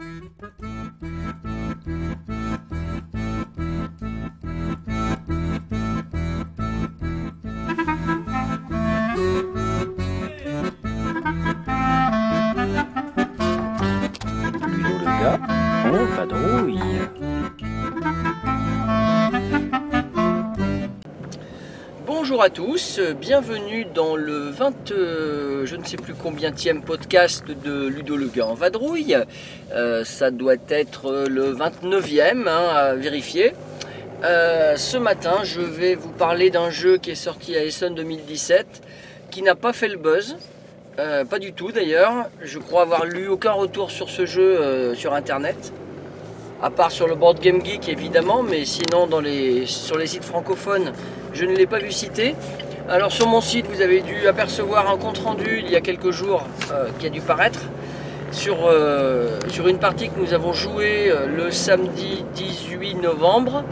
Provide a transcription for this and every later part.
Thank you. Bonjour à tous, euh, bienvenue dans le 20, euh, je ne sais plus combien podcast de Ludo Le en vadrouille. Euh, ça doit être le 29e hein, à vérifier. Ce matin, je vais vous parler d'un jeu qui est sorti à Essen 2017, qui n'a pas fait le buzz. Pas du tout d'ailleurs. Je crois avoir lu aucun retour sur ce jeu sur internet. À part sur le board Game Geek évidemment, mais sinon sur les sites francophones, je ne l'ai pas vu citer. Alors sur mon site, vous avez dû apercevoir un compte rendu il y a quelques jours euh, qui a dû paraître sur, euh, sur une partie que nous avons jouée euh, le samedi 18 novembre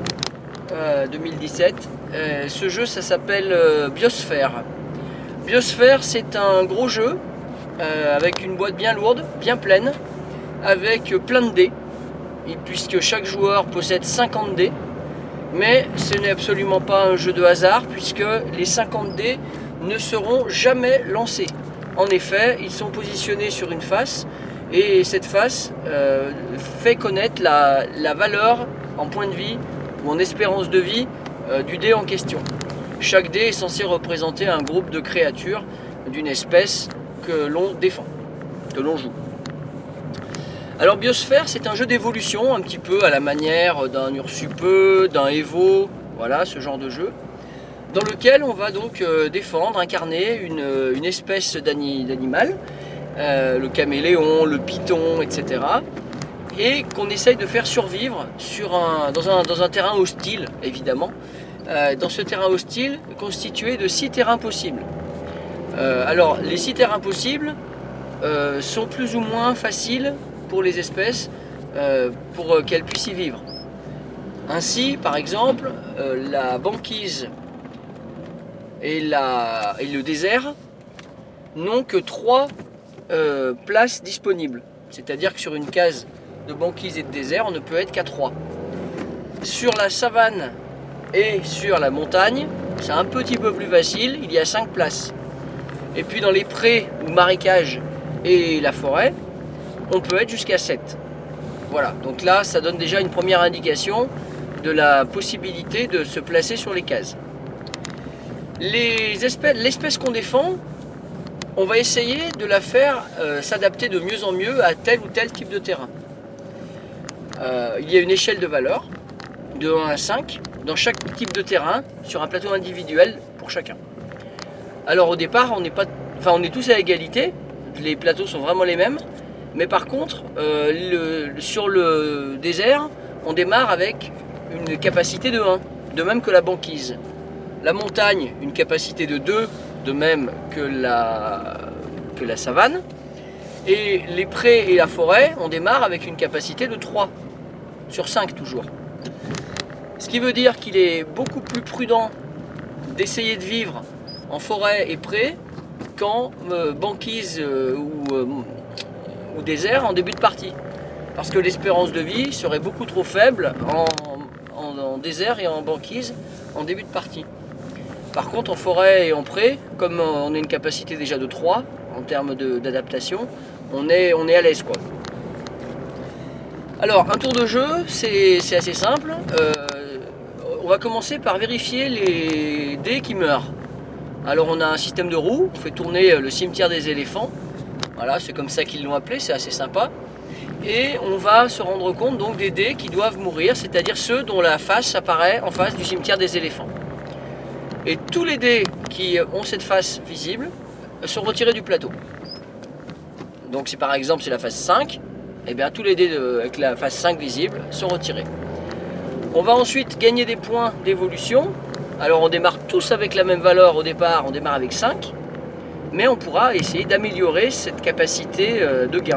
euh, 2017. Euh, ce jeu, ça s'appelle Biosphère. Biosphère, c'est un gros jeu avec une boîte bien lourde, bien pleine, avec plein de dés, et puisque chaque joueur possède 50 dés. Mais ce n'est absolument pas un jeu de hasard, puisque les 50 dés ne seront jamais lancés. En effet, ils sont positionnés sur une face, et cette face euh, fait connaître la, valeur en point de vie ou en espérance de vie euh, du dé en question. Chaque dé est censé représenter un groupe de créatures d'une espèce que l'on défend, que l'on joue. Alors Biosphère, c'est un jeu d'évolution, un petit peu à la manière d'un Ursupeux, d'un Evo, voilà ce genre de jeu, dans lequel on va donc euh, défendre, incarner une, une espèce d'ani- d'animal, euh, le caméléon, le python, etc. Et qu'on essaye de faire survivre sur un, dans, un, dans un terrain hostile, évidemment. Euh, dans ce terrain hostile constitué de six terrains possibles. Euh, alors, les six terrains possibles euh, sont plus ou moins faciles pour les espèces euh, pour euh, qu'elles puissent y vivre. Ainsi, par exemple, euh, la banquise et, le désert n'ont que trois places disponibles. C'est-à-dire que sur une case de banquise et de désert, on ne peut être qu'à trois. Sur la savane et sur la montagne, c'est un petit peu plus facile, il y a cinq places. Et puis dans les prés ou marécages et la forêt, on peut être jusqu'à 7. Voilà, donc là, ça donne déjà une première indication de la possibilité de se placer sur les cases. L'espèce qu'on défend, on va essayer de la faire euh, s'adapter de mieux en mieux à tel ou tel type de terrain. Euh, il y a une échelle de valeur de 1 à 5 dans chaque type de terrain sur un plateau individuel pour chacun. Alors au départ, on pas, enfin on est tous à égalité, les plateaux sont vraiment les mêmes, mais par contre, euh, sur le désert, on démarre avec une capacité de 1, de même que la banquise. La montagne, une capacité de 2, de même que la, savane. Et les prés et la forêt, on démarre avec une capacité de 3, sur 5 toujours. Ce qui veut dire qu'il est beaucoup plus prudent d'essayer de vivre en forêt et pré qu'en euh, banquise euh, ou, désert en début de partie. Parce que l'espérance de vie serait beaucoup trop faible en, désert et en banquise en début de partie. Par contre, en forêt et en pré, comme on a une capacité déjà de 3 en termes d'adaptation, on est, on est à l'aise. quoi. Alors, un tour de jeu, c'est c'est assez simple. Euh, on va commencer par vérifier les dés qui meurent. Alors, on a un système de roues, on fait tourner le cimetière des éléphants. Voilà, c'est comme ça qu'ils l'ont appelé, c'est assez sympa. Et on va se rendre compte donc des dés qui doivent mourir, c'est-à-dire ceux dont la face apparaît en face du cimetière des éléphants. Et tous les dés qui ont cette face visible sont retirés du plateau. Donc si par exemple c'est la face 5, et bien tous les dés avec la face 5 visible sont retirés. On va ensuite gagner des points d'évolution. Alors on démarre tous avec la même valeur au départ, on démarre avec 5, mais on pourra essayer d'améliorer cette capacité euh, de gain.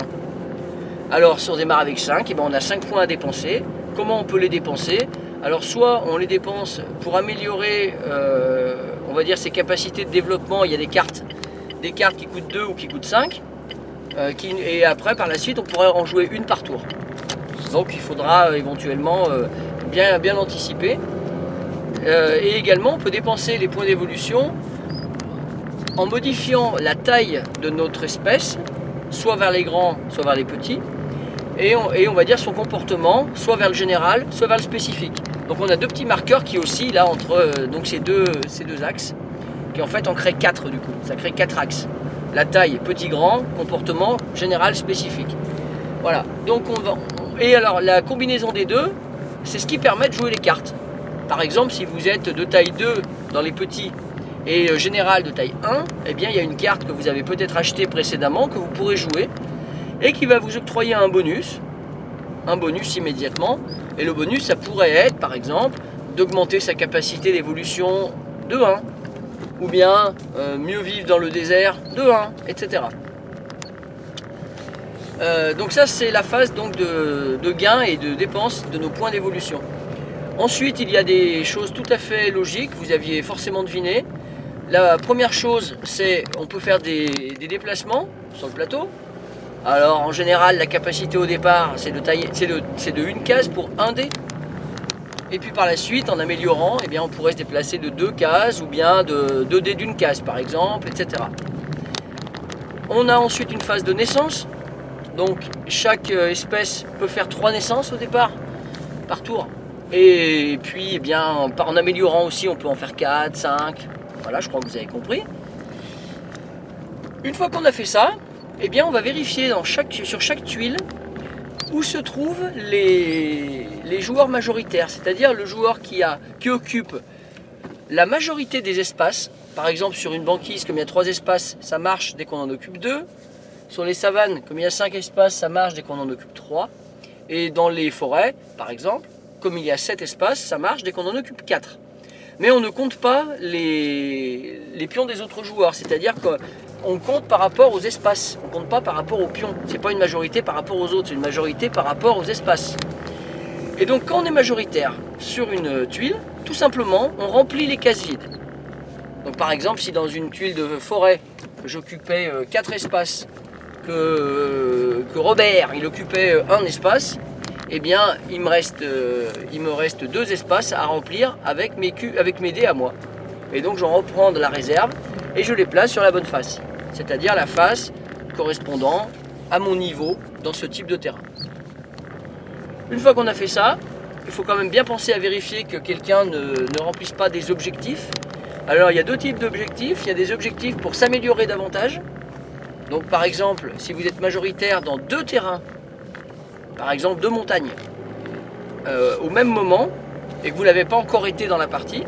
Alors si on démarre avec 5, et ben on a 5 points à dépenser. Comment on peut les dépenser? Alors soit on les dépense pour améliorer, euh, on va dire, ses capacités de développement. Il y a des cartes, des cartes qui coûtent 2 ou qui coûtent 5. euh, et après, par la suite, on pourrait en jouer une par tour. Donc il faudra éventuellement bien, bien anticiper. Et également, on peut dépenser les points d'évolution en modifiant la taille de notre espèce, soit vers les grands, soit vers les petits, et on, va dire son comportement, soit vers le général, soit vers le spécifique. Donc on a deux petits marqueurs qui oscillent là entre euh, donc ces, deux, axes, qui en fait en créent quatre du coup. Ça crée quatre axes. La taille, petit, grand, comportement, général, spécifique. Voilà. Donc on va. Et alors la combinaison des deux, c'est ce qui permet de jouer les cartes. Par exemple, si vous êtes de taille 2 dans les petits et euh, général de taille 1, eh bien il y a une carte que vous avez peut-être achetée précédemment que vous pourrez jouer et qui va vous octroyer un bonus, un bonus immédiatement. Et le bonus, ça pourrait être, par exemple, d'augmenter sa capacité d'évolution de 1, ou bien euh, mieux vivre dans le désert de 1, etc. Euh, donc ça, c'est la phase donc, de, de gain et de dépense de nos points d'évolution. Ensuite, il y a des choses tout à fait logiques, vous aviez forcément deviné. La première chose, c'est on peut faire des, déplacements sur le plateau. Alors en général, la capacité au départ, c'est de tailler, c'est de, une case pour un dé. Et puis par la suite, en améliorant, eh bien, on pourrait se déplacer de deux cases ou bien de deux dés d'une case, par exemple, etc. On a ensuite une phase de naissance. Donc chaque euh, espèce peut faire trois naissances au départ, par tour. Et puis, eh bien, en améliorant aussi, on peut en faire 4, 5. Voilà, je crois que vous avez compris. Une fois qu'on a fait ça, eh bien, on va vérifier dans chaque, sur chaque tuile où se trouvent les, les joueurs majoritaires, c'est-à-dire le joueur qui, a, qui occupe la majorité des espaces. Par exemple, sur une banquise, comme il y a trois espaces, ça marche dès qu'on en occupe deux. Sur les savanes, comme il y a cinq espaces, ça marche dès qu'on en occupe trois. Et dans les forêts, par exemple, comme il y a sept espaces, ça marche dès qu'on en occupe quatre. Mais on ne compte pas les, pions des autres joueurs, c'est-à-dire qu'on compte par rapport aux espaces, on compte pas par rapport aux pions. C'est pas une majorité par rapport aux autres, c'est une majorité par rapport aux espaces. Et donc quand on est majoritaire sur une tuile, tout simplement, on remplit les cases vides. Donc par exemple, si dans une tuile de forêt, j'occupais euh, quatre espaces, que, que Robert, il occupait euh, un espace, eh bien, il me reste, euh, il me reste deux espaces à remplir avec mes, avec mes dés à moi. Et donc, j'en reprends de la réserve et je les place sur la bonne face, c'est-à-dire la face correspondant à mon niveau dans ce type de terrain. Une fois qu'on a fait ça, il faut quand même bien penser à vérifier que quelqu'un ne, ne remplisse pas des objectifs. Alors, il y a deux types d'objectifs. Il y a des objectifs pour s'améliorer davantage. Donc, par exemple, si vous êtes majoritaire dans deux terrains, par exemple deux montagnes, euh, au même moment, et que vous n'avez pas encore été dans la partie,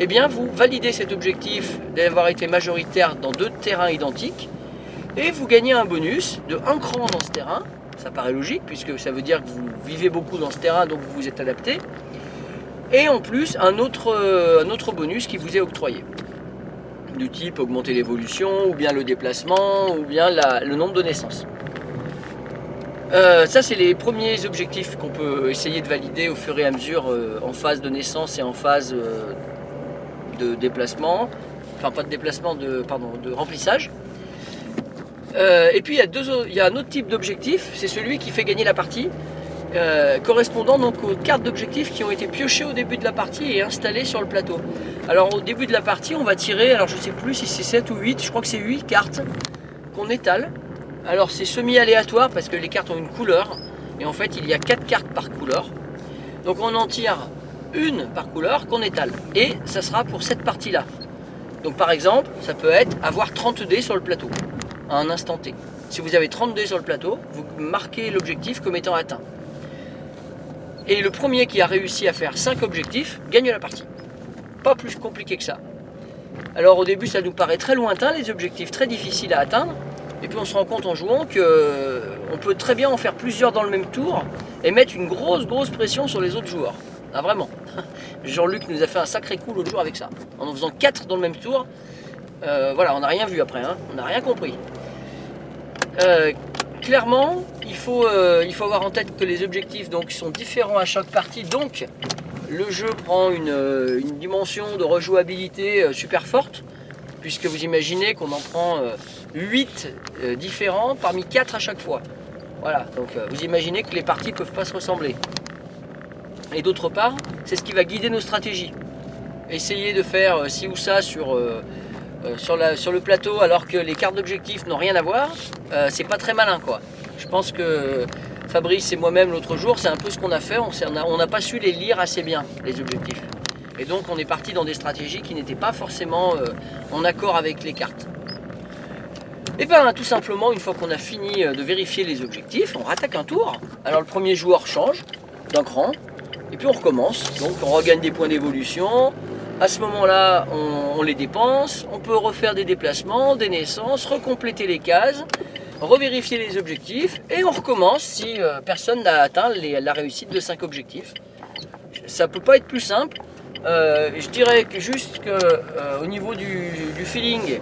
eh bien, vous validez cet objectif d'avoir été majoritaire dans deux terrains identiques, et vous gagnez un bonus de un cran dans ce terrain. Ça paraît logique, puisque ça veut dire que vous vivez beaucoup dans ce terrain, donc vous vous êtes adapté. Et en plus, un autre, euh, bonus qui vous est octroyé. Du type augmenter l'évolution, ou bien le déplacement, ou bien le nombre de naissances. Euh, ça, c'est les premiers objectifs qu'on peut essayer de valider au fur et à mesure euh, en phase de naissance et en phase euh, de déplacement. Enfin, pas de déplacement, de, remplissage. Et puis, il y, a il y a un autre type d'objectif, c'est celui qui fait gagner la partie, correspondant donc aux cartes d'objectifs qui ont été piochées au début de la partie et installées sur le plateau. Alors, au début de la partie, on va tirer, alors je sais plus si c'est 7 ou 8, je crois que c'est 8 cartes qu'on étale. Alors c'est semi-aléatoire parce que les cartes ont une couleur. Et en fait, il y a 4 cartes par couleur. Donc on en tire une par couleur qu'on étale. Et ça sera pour cette partie-là. Donc par exemple, ça peut être avoir 30 dés sur le plateau à un instant T. Si vous avez 30 dés sur le plateau, vous marquez l'objectif comme étant atteint. Et le premier qui a réussi à faire 5 objectifs gagne la partie. Pas plus compliqué que ça. Alors au début, ça nous paraît très lointain, les objectifs très difficiles à atteindre. Et puis on se rend compte en jouant que euh, on peut très bien en faire plusieurs dans le même tour et mettre une grosse grosse pression sur les autres joueurs. Ah vraiment. Jean-Luc nous a fait un sacré coup l'autre jour avec ça. En en faisant 4 dans le même tour. Euh, voilà, on n'a rien vu après, hein. on n'a rien compris. Euh, clairement, il faut, il faut avoir en tête que les objectifs donc, sont différents à chaque partie. Donc le jeu prend une, une dimension de rejouabilité super forte. puisque vous imaginez qu'on en prend 8 différents parmi 4 à chaque fois. Voilà, donc vous imaginez que les parties ne peuvent pas se ressembler. Et d'autre part, c'est ce qui va guider nos stratégies. Essayer de faire ci ou ça sur, sur, le plateau alors que les cartes d'objectifs n'ont rien à voir, c'est pas très malin quoi. Je pense que Fabrice et moi-même l'autre jour, c'est un peu ce qu'on a fait, on n'a pas su les lire assez bien, les objectifs. Et donc on est parti dans des stratégies qui n'étaient pas forcément euh, en accord avec les cartes. Et bien tout simplement, une fois qu'on a fini euh, de vérifier les objectifs, on rattaque un tour. Alors le premier joueur change d'un cran, et puis on recommence. Donc on regagne des points d'évolution. À ce moment-là, on, les dépense, on peut refaire des déplacements, des naissances, recompléter les cases revérifier les objectifs et on recommence si euh, personne n'a atteint la réussite de 5 objectifs. Ça peut pas être plus simple. Euh, je dirais que juste que au niveau du, feeling,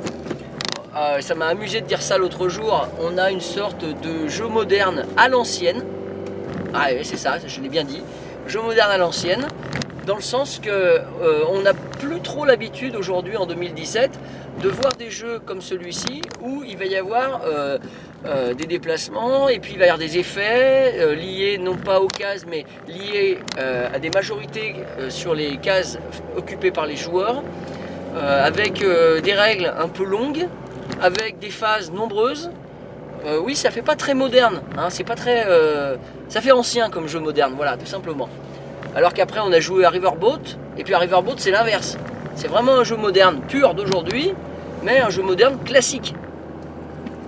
ça m'a amusé de dire ça l'autre jour, on a une sorte de jeu moderne à l'ancienne. Ah oui, c'est ça, je l'ai bien dit. Jeu moderne à l'ancienne, dans le sens que on n'a plus trop l'habitude aujourd'hui en 2017 de voir des jeux comme celui-ci où il va y avoir euh, euh, des déplacements et puis il va y avoir des effets euh, liés non pas aux cases mais liés à des majorités sur les cases occupées par les joueurs avec des règles un peu longues avec des phases nombreuses oui ça fait pas très moderne hein, c'est pas très ça fait ancien comme jeu moderne voilà tout simplement alors qu'après on a joué à Riverboat et puis à Riverboat c'est l'inverse c'est vraiment un jeu moderne pur d'aujourd'hui, mais un jeu moderne classique.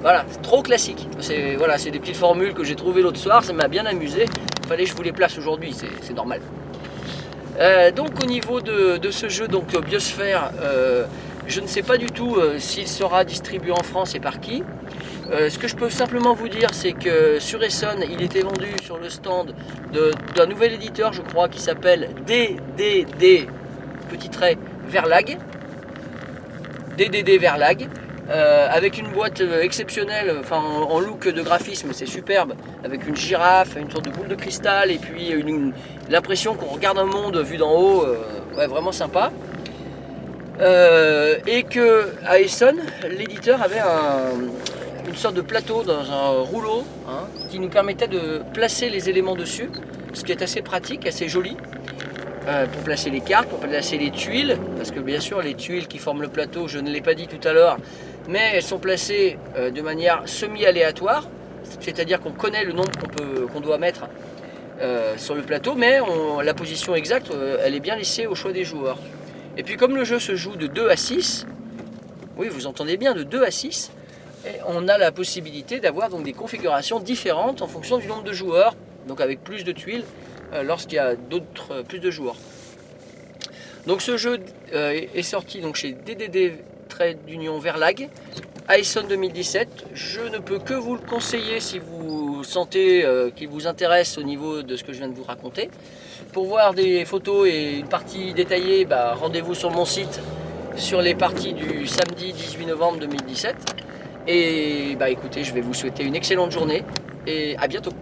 Voilà, trop classique. C'est voilà, des petites formules que j'ai trouvées l'autre soir, ça m'a bien amusé. Fallait que je vous les place aujourd'hui, c'est normal. Euh, donc au niveau de, ce jeu, donc Biosphère, euh, je ne sais pas du tout euh, s'il sera distribué en France et par qui. ce que je peux simplement vous dire, c'est que sur Essonne, il était vendu sur le stand d'un nouvel éditeur, je crois, qui s'appelle DDD, petit trait, Verlag, DDD Verlag, euh, avec une boîte euh, exceptionnelle, enfin en, look de graphisme, c'est superbe, avec une girafe, une sorte de boule de cristal, et puis l'impression qu'on regarde un monde vu d'en haut, euh, ouais, vraiment sympa. Et que à Essonne, l'éditeur avait une sorte de plateau dans un rouleau hein, qui nous permettait de placer les éléments dessus, ce qui est assez pratique, assez joli. Euh, pour placer les cartes, pour placer les tuiles, parce que bien sûr les tuiles qui forment le plateau, je ne l'ai pas dit tout à l'heure, mais elles sont placées euh, de manière semi-aléatoire, c'est-à-dire qu'on connaît le nombre qu'on doit mettre euh, sur le plateau, mais la position exacte, elle est bien laissée au choix des joueurs. Et puis comme le jeu se joue de 2 à 6, oui vous entendez bien, de 2 à 6, on a la possibilité d'avoir donc des configurations différentes en fonction du nombre de joueurs, donc avec plus de tuiles euh, lorsqu'il y a d'autres, euh, plus de joueurs. Donc ce jeu euh, est sorti donc chez DDD Trade d'Union Verlag, Ison 2017. Je ne peux que vous le conseiller si vous sentez qu'il vous intéresse au niveau de ce que je viens de vous raconter. Pour voir des photos et une partie détaillée, bah, rendez-vous sur mon site sur les parties du samedi 18 novembre 2017. Et bah écoutez, je vais vous souhaiter une excellente journée et à bientôt.